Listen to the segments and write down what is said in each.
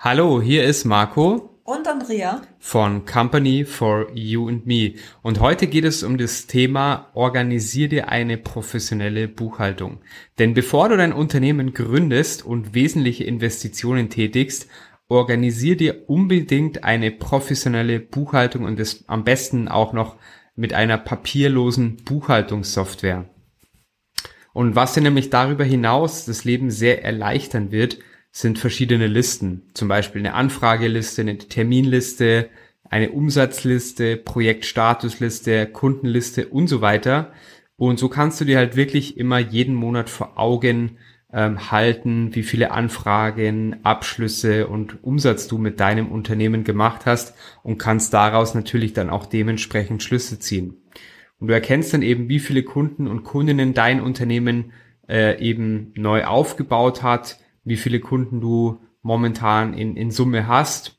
Hallo, hier ist Marco und Andrea von Company for You and Me. Und heute geht es um das Thema Organisier dir eine professionelle Buchhaltung. Denn bevor du dein Unternehmen gründest und wesentliche Investitionen tätigst, organisier dir unbedingt eine professionelle Buchhaltung und das am besten auch noch mit einer papierlosen Buchhaltungssoftware. Und was dir nämlich darüber hinaus das Leben sehr erleichtern wird, sind verschiedene Listen. Zum Beispiel eine Anfrageliste, eine Terminliste, eine Umsatzliste, Projektstatusliste, Kundenliste und so weiter. Und so kannst du dir halt wirklich immer jeden Monat vor Augen ähm, halten, wie viele Anfragen, Abschlüsse und Umsatz du mit deinem Unternehmen gemacht hast und kannst daraus natürlich dann auch dementsprechend Schlüsse ziehen. Und du erkennst dann eben, wie viele Kunden und Kundinnen dein Unternehmen äh, eben neu aufgebaut hat, wie viele Kunden du momentan in, in Summe hast.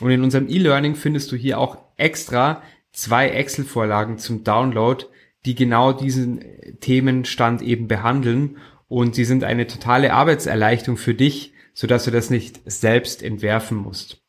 Und in unserem E-Learning findest du hier auch extra zwei Excel-Vorlagen zum Download, die genau diesen Themenstand eben behandeln. Und sie sind eine totale Arbeitserleichterung für dich, sodass du das nicht selbst entwerfen musst.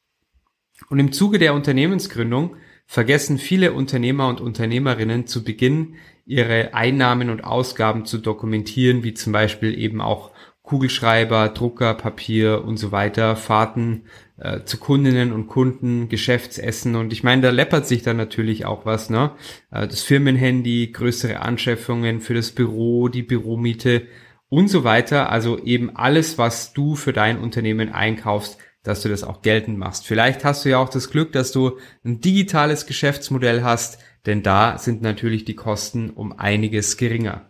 Und im Zuge der Unternehmensgründung vergessen viele Unternehmer und Unternehmerinnen zu Beginn ihre Einnahmen und Ausgaben zu dokumentieren, wie zum Beispiel eben auch Kugelschreiber, Drucker, Papier und so weiter, Fahrten äh, zu Kundinnen und Kunden, Geschäftsessen und ich meine, da läppert sich dann natürlich auch was, ne? Äh, das Firmenhandy, größere Anschaffungen für das Büro, die Büromiete und so weiter. Also eben alles, was du für dein Unternehmen einkaufst, dass du das auch geltend machst. Vielleicht hast du ja auch das Glück, dass du ein digitales Geschäftsmodell hast, denn da sind natürlich die Kosten um einiges geringer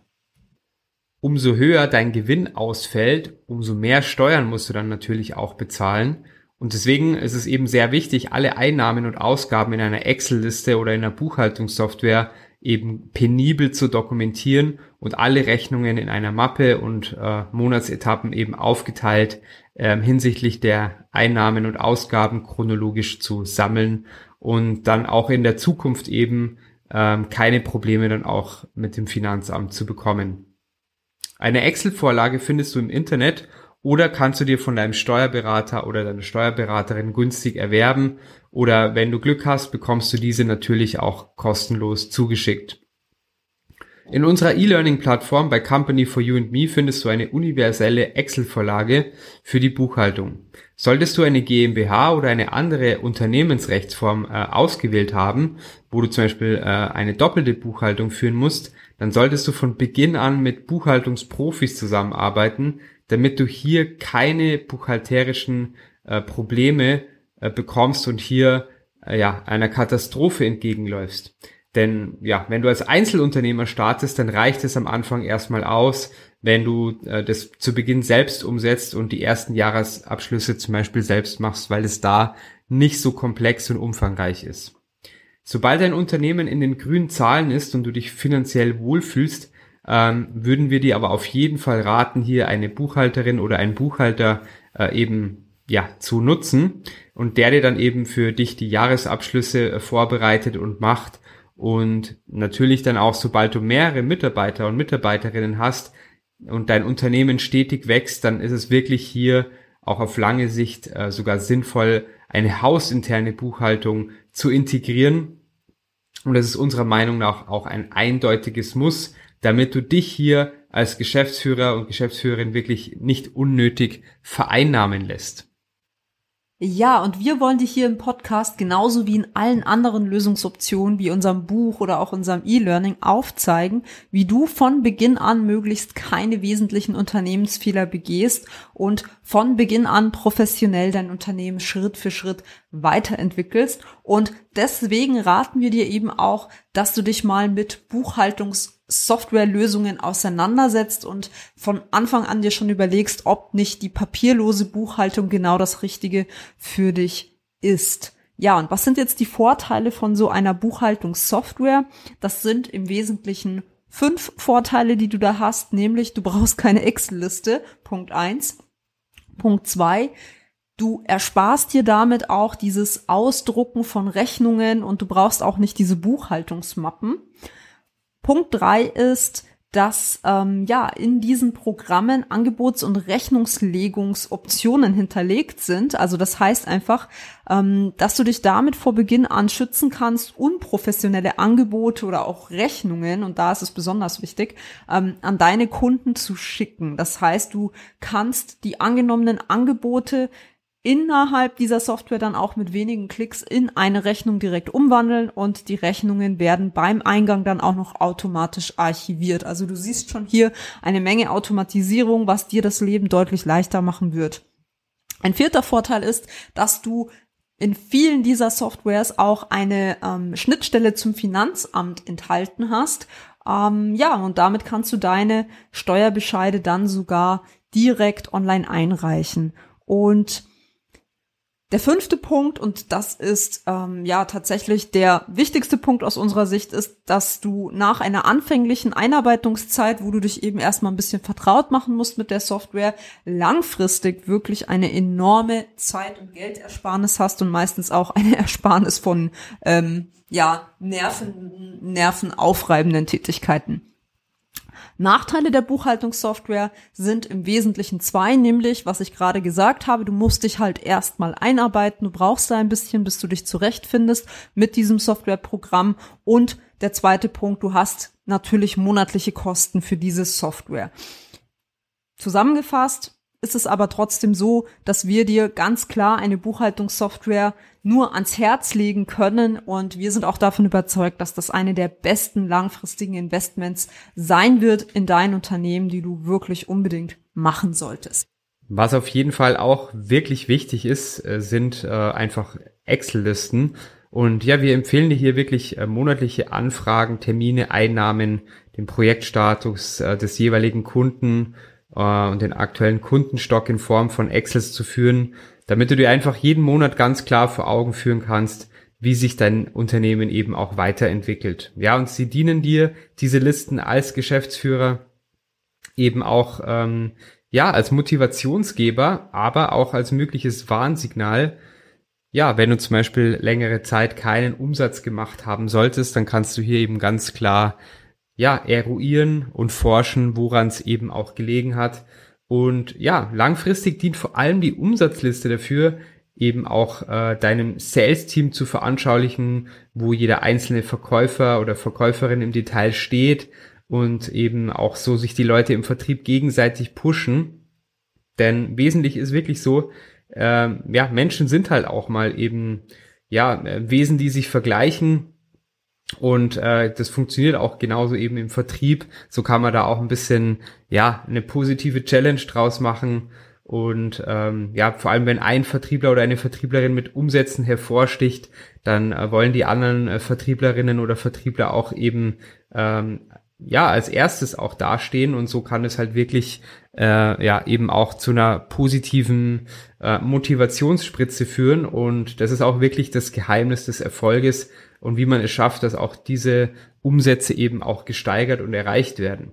umso höher dein Gewinn ausfällt, umso mehr Steuern musst du dann natürlich auch bezahlen. Und deswegen ist es eben sehr wichtig, alle Einnahmen und Ausgaben in einer Excel-Liste oder in einer Buchhaltungssoftware eben penibel zu dokumentieren und alle Rechnungen in einer Mappe und äh, Monatsetappen eben aufgeteilt äh, hinsichtlich der Einnahmen und Ausgaben chronologisch zu sammeln und dann auch in der Zukunft eben ähm, keine Probleme dann auch mit dem Finanzamt zu bekommen. Eine Excel-Vorlage findest du im Internet oder kannst du dir von deinem Steuerberater oder deiner Steuerberaterin günstig erwerben oder wenn du Glück hast, bekommst du diese natürlich auch kostenlos zugeschickt. In unserer E-Learning-Plattform bei Company for You and Me findest du eine universelle Excel-Vorlage für die Buchhaltung. Solltest du eine GmbH oder eine andere Unternehmensrechtsform äh, ausgewählt haben, wo du zum Beispiel äh, eine doppelte Buchhaltung führen musst, dann solltest du von Beginn an mit Buchhaltungsprofis zusammenarbeiten, damit du hier keine buchhalterischen äh, Probleme äh, bekommst und hier äh, ja einer Katastrophe entgegenläufst. Denn ja, wenn du als Einzelunternehmer startest, dann reicht es am Anfang erstmal aus, wenn du äh, das zu Beginn selbst umsetzt und die ersten Jahresabschlüsse zum Beispiel selbst machst, weil es da nicht so komplex und umfangreich ist. Sobald dein Unternehmen in den grünen Zahlen ist und du dich finanziell wohlfühlst, ähm, würden wir dir aber auf jeden Fall raten, hier eine Buchhalterin oder einen Buchhalter äh, eben ja zu nutzen und der dir dann eben für dich die Jahresabschlüsse äh, vorbereitet und macht und natürlich dann auch, sobald du mehrere Mitarbeiter und Mitarbeiterinnen hast und dein Unternehmen stetig wächst, dann ist es wirklich hier auch auf lange Sicht äh, sogar sinnvoll, eine hausinterne Buchhaltung zu integrieren und das ist unserer Meinung nach auch ein eindeutiges Muss, damit du dich hier als Geschäftsführer und Geschäftsführerin wirklich nicht unnötig vereinnahmen lässt. Ja, und wir wollen dich hier im Podcast genauso wie in allen anderen Lösungsoptionen wie unserem Buch oder auch unserem E-Learning aufzeigen, wie du von Beginn an möglichst keine wesentlichen Unternehmensfehler begehst und von Beginn an professionell dein Unternehmen Schritt für Schritt weiterentwickelst. Und deswegen raten wir dir eben auch, dass du dich mal mit Buchhaltungssoftwarelösungen auseinandersetzt und von Anfang an dir schon überlegst, ob nicht die papierlose Buchhaltung genau das Richtige für dich ist. Ja, und was sind jetzt die Vorteile von so einer Buchhaltungssoftware? Das sind im Wesentlichen fünf Vorteile, die du da hast, nämlich du brauchst keine Excel-Liste, Punkt eins. Punkt zwei, du ersparst dir damit auch dieses Ausdrucken von Rechnungen und du brauchst auch nicht diese Buchhaltungsmappen. Punkt drei ist, dass ähm, ja in diesen Programmen Angebots- und Rechnungslegungsoptionen hinterlegt sind. Also das heißt einfach, ähm, dass du dich damit vor Beginn an schützen kannst, unprofessionelle Angebote oder auch Rechnungen, und da ist es besonders wichtig, ähm, an deine Kunden zu schicken. Das heißt, du kannst die angenommenen Angebote innerhalb dieser Software dann auch mit wenigen Klicks in eine Rechnung direkt umwandeln und die Rechnungen werden beim Eingang dann auch noch automatisch archiviert. Also du siehst schon hier eine Menge Automatisierung, was dir das Leben deutlich leichter machen wird. Ein vierter Vorteil ist, dass du in vielen dieser Softwares auch eine ähm, Schnittstelle zum Finanzamt enthalten hast. Ähm, ja, und damit kannst du deine Steuerbescheide dann sogar direkt online einreichen. Und der fünfte Punkt, und das ist ähm, ja tatsächlich der wichtigste Punkt aus unserer Sicht, ist, dass du nach einer anfänglichen Einarbeitungszeit, wo du dich eben erstmal ein bisschen vertraut machen musst mit der Software, langfristig wirklich eine enorme Zeit- und Geldersparnis hast und meistens auch eine Ersparnis von ähm, ja nerven, nervenaufreibenden Tätigkeiten. Nachteile der Buchhaltungssoftware sind im Wesentlichen zwei, nämlich, was ich gerade gesagt habe, du musst dich halt erstmal einarbeiten, du brauchst da ein bisschen, bis du dich zurechtfindest mit diesem Softwareprogramm. Und der zweite Punkt, du hast natürlich monatliche Kosten für diese Software. Zusammengefasst, ist es aber trotzdem so, dass wir dir ganz klar eine Buchhaltungssoftware nur ans Herz legen können und wir sind auch davon überzeugt, dass das eine der besten langfristigen Investments sein wird in dein Unternehmen, die du wirklich unbedingt machen solltest. Was auf jeden Fall auch wirklich wichtig ist, äh, sind äh, einfach Excel-Listen. Und ja, wir empfehlen dir hier wirklich äh, monatliche Anfragen, Termine, Einnahmen, den Projektstatus des jeweiligen Kunden äh, und den aktuellen Kundenstock in Form von Excels zu führen, damit du dir einfach jeden Monat ganz klar vor Augen führen kannst, wie sich dein Unternehmen eben auch weiterentwickelt. Ja, und sie dienen dir, diese Listen als Geschäftsführer, eben auch ähm, ja als Motivationsgeber, aber auch als mögliches Warnsignal. Ja, wenn du zum Beispiel längere Zeit keinen Umsatz gemacht haben solltest, dann kannst du hier eben ganz klar ja, eruieren und forschen, woran es eben auch gelegen hat. Und ja, langfristig dient vor allem die Umsatzliste dafür, eben auch äh, deinem Sales-Team zu veranschaulichen, wo jeder einzelne Verkäufer oder Verkäuferin im Detail steht und eben auch so sich die Leute im Vertrieb gegenseitig pushen. Denn wesentlich ist wirklich so, äh, ja, Menschen sind halt auch mal eben, ja, äh, Wesen, die sich vergleichen und äh, das funktioniert auch genauso eben im Vertrieb. So kann man da auch ein bisschen, ja, eine positive Challenge draus machen. Und ähm, ja, vor allem wenn ein Vertriebler oder eine Vertrieblerin mit Umsätzen hervorsticht, dann äh, wollen die anderen äh, Vertrieblerinnen oder Vertriebler auch eben ähm, ja als erstes auch dastehen und so kann es halt wirklich äh, ja eben auch zu einer positiven äh, Motivationsspritze führen und das ist auch wirklich das Geheimnis des Erfolges und wie man es schafft, dass auch diese Umsätze eben auch gesteigert und erreicht werden.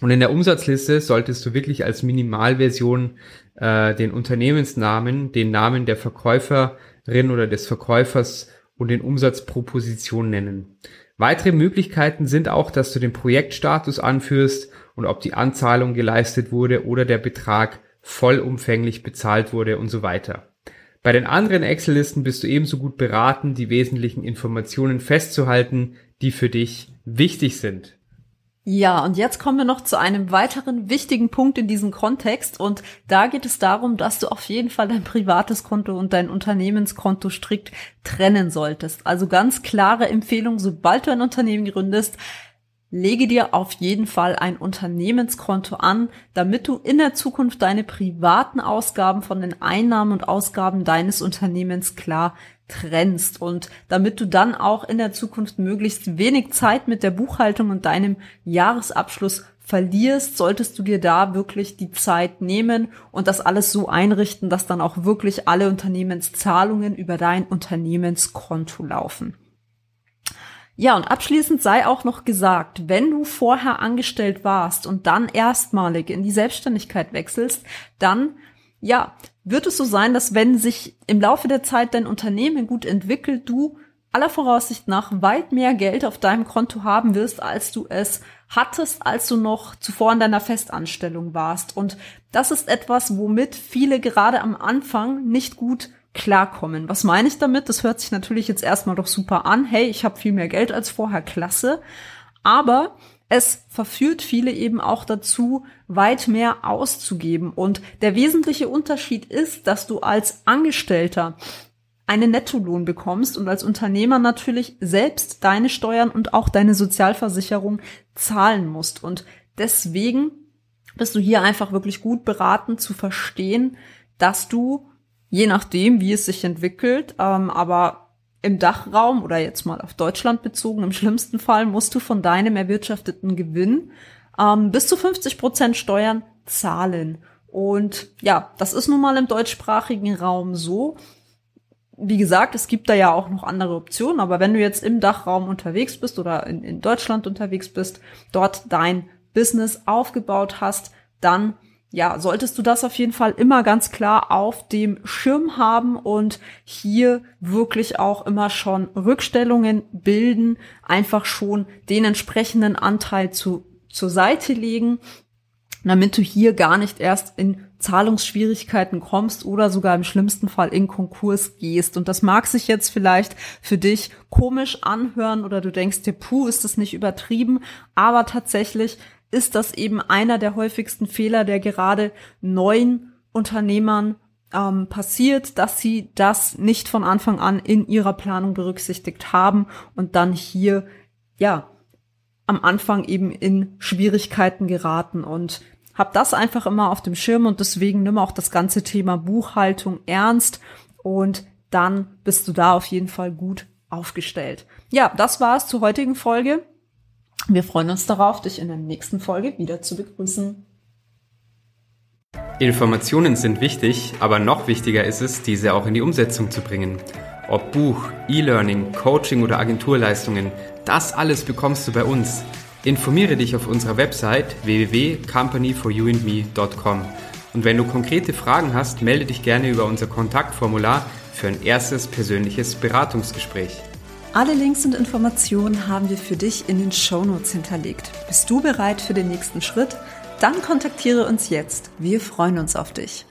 Und in der Umsatzliste solltest du wirklich als Minimalversion äh, den Unternehmensnamen, den Namen der Verkäuferin oder des Verkäufers und den Umsatz pro Position nennen. Weitere Möglichkeiten sind auch, dass du den Projektstatus anführst und ob die Anzahlung geleistet wurde oder der Betrag vollumfänglich bezahlt wurde und so weiter. Bei den anderen Excel-Listen bist du ebenso gut beraten, die wesentlichen Informationen festzuhalten, die für dich wichtig sind. Ja, und jetzt kommen wir noch zu einem weiteren wichtigen Punkt in diesem Kontext. Und da geht es darum, dass du auf jeden Fall dein privates Konto und dein Unternehmenskonto strikt trennen solltest. Also ganz klare Empfehlung, sobald du ein Unternehmen gründest, lege dir auf jeden Fall ein Unternehmenskonto an, damit du in der Zukunft deine privaten Ausgaben von den Einnahmen und Ausgaben deines Unternehmens klar trennst und damit du dann auch in der Zukunft möglichst wenig Zeit mit der Buchhaltung und deinem Jahresabschluss verlierst, solltest du dir da wirklich die Zeit nehmen und das alles so einrichten, dass dann auch wirklich alle Unternehmenszahlungen über dein Unternehmenskonto laufen. Ja, und abschließend sei auch noch gesagt, wenn du vorher angestellt warst und dann erstmalig in die Selbstständigkeit wechselst, dann ja, wird es so sein, dass wenn sich im Laufe der Zeit dein Unternehmen gut entwickelt, du aller Voraussicht nach weit mehr Geld auf deinem Konto haben wirst, als du es hattest, als du noch zuvor in deiner Festanstellung warst. Und das ist etwas, womit viele gerade am Anfang nicht gut klarkommen. Was meine ich damit? Das hört sich natürlich jetzt erstmal doch super an. Hey, ich habe viel mehr Geld als vorher, klasse. Aber es verführt viele eben auch dazu, weit mehr auszugeben. Und der wesentliche Unterschied ist, dass du als Angestellter einen Nettolohn bekommst und als Unternehmer natürlich selbst deine Steuern und auch deine Sozialversicherung zahlen musst. Und deswegen bist du hier einfach wirklich gut beraten zu verstehen, dass du je nachdem, wie es sich entwickelt, ähm, aber im Dachraum oder jetzt mal auf Deutschland bezogen, im schlimmsten Fall musst du von deinem erwirtschafteten Gewinn ähm, bis zu 50 Prozent Steuern zahlen. Und ja, das ist nun mal im deutschsprachigen Raum so. Wie gesagt, es gibt da ja auch noch andere Optionen, aber wenn du jetzt im Dachraum unterwegs bist oder in, in Deutschland unterwegs bist, dort dein Business aufgebaut hast, dann ja, solltest du das auf jeden Fall immer ganz klar auf dem Schirm haben und hier wirklich auch immer schon Rückstellungen bilden, einfach schon den entsprechenden Anteil zu, zur Seite legen, damit du hier gar nicht erst in Zahlungsschwierigkeiten kommst oder sogar im schlimmsten Fall in Konkurs gehst. Und das mag sich jetzt vielleicht für dich komisch anhören oder du denkst dir, puh, ist das nicht übertrieben, aber tatsächlich ist das eben einer der häufigsten Fehler, der gerade neuen Unternehmern ähm, passiert, dass sie das nicht von Anfang an in ihrer Planung berücksichtigt haben und dann hier, ja, am Anfang eben in Schwierigkeiten geraten und hab das einfach immer auf dem Schirm und deswegen nimm auch das ganze Thema Buchhaltung ernst und dann bist du da auf jeden Fall gut aufgestellt. Ja, das war's zur heutigen Folge. Wir freuen uns darauf, dich in der nächsten Folge wieder zu begrüßen. Informationen sind wichtig, aber noch wichtiger ist es, diese auch in die Umsetzung zu bringen. Ob Buch, E-Learning, Coaching oder Agenturleistungen, das alles bekommst du bei uns. Informiere dich auf unserer Website www.companyforyouandme.com. Und wenn du konkrete Fragen hast, melde dich gerne über unser Kontaktformular für ein erstes persönliches Beratungsgespräch. Alle Links und Informationen haben wir für dich in den Show Notes hinterlegt. Bist du bereit für den nächsten Schritt? Dann kontaktiere uns jetzt. Wir freuen uns auf dich.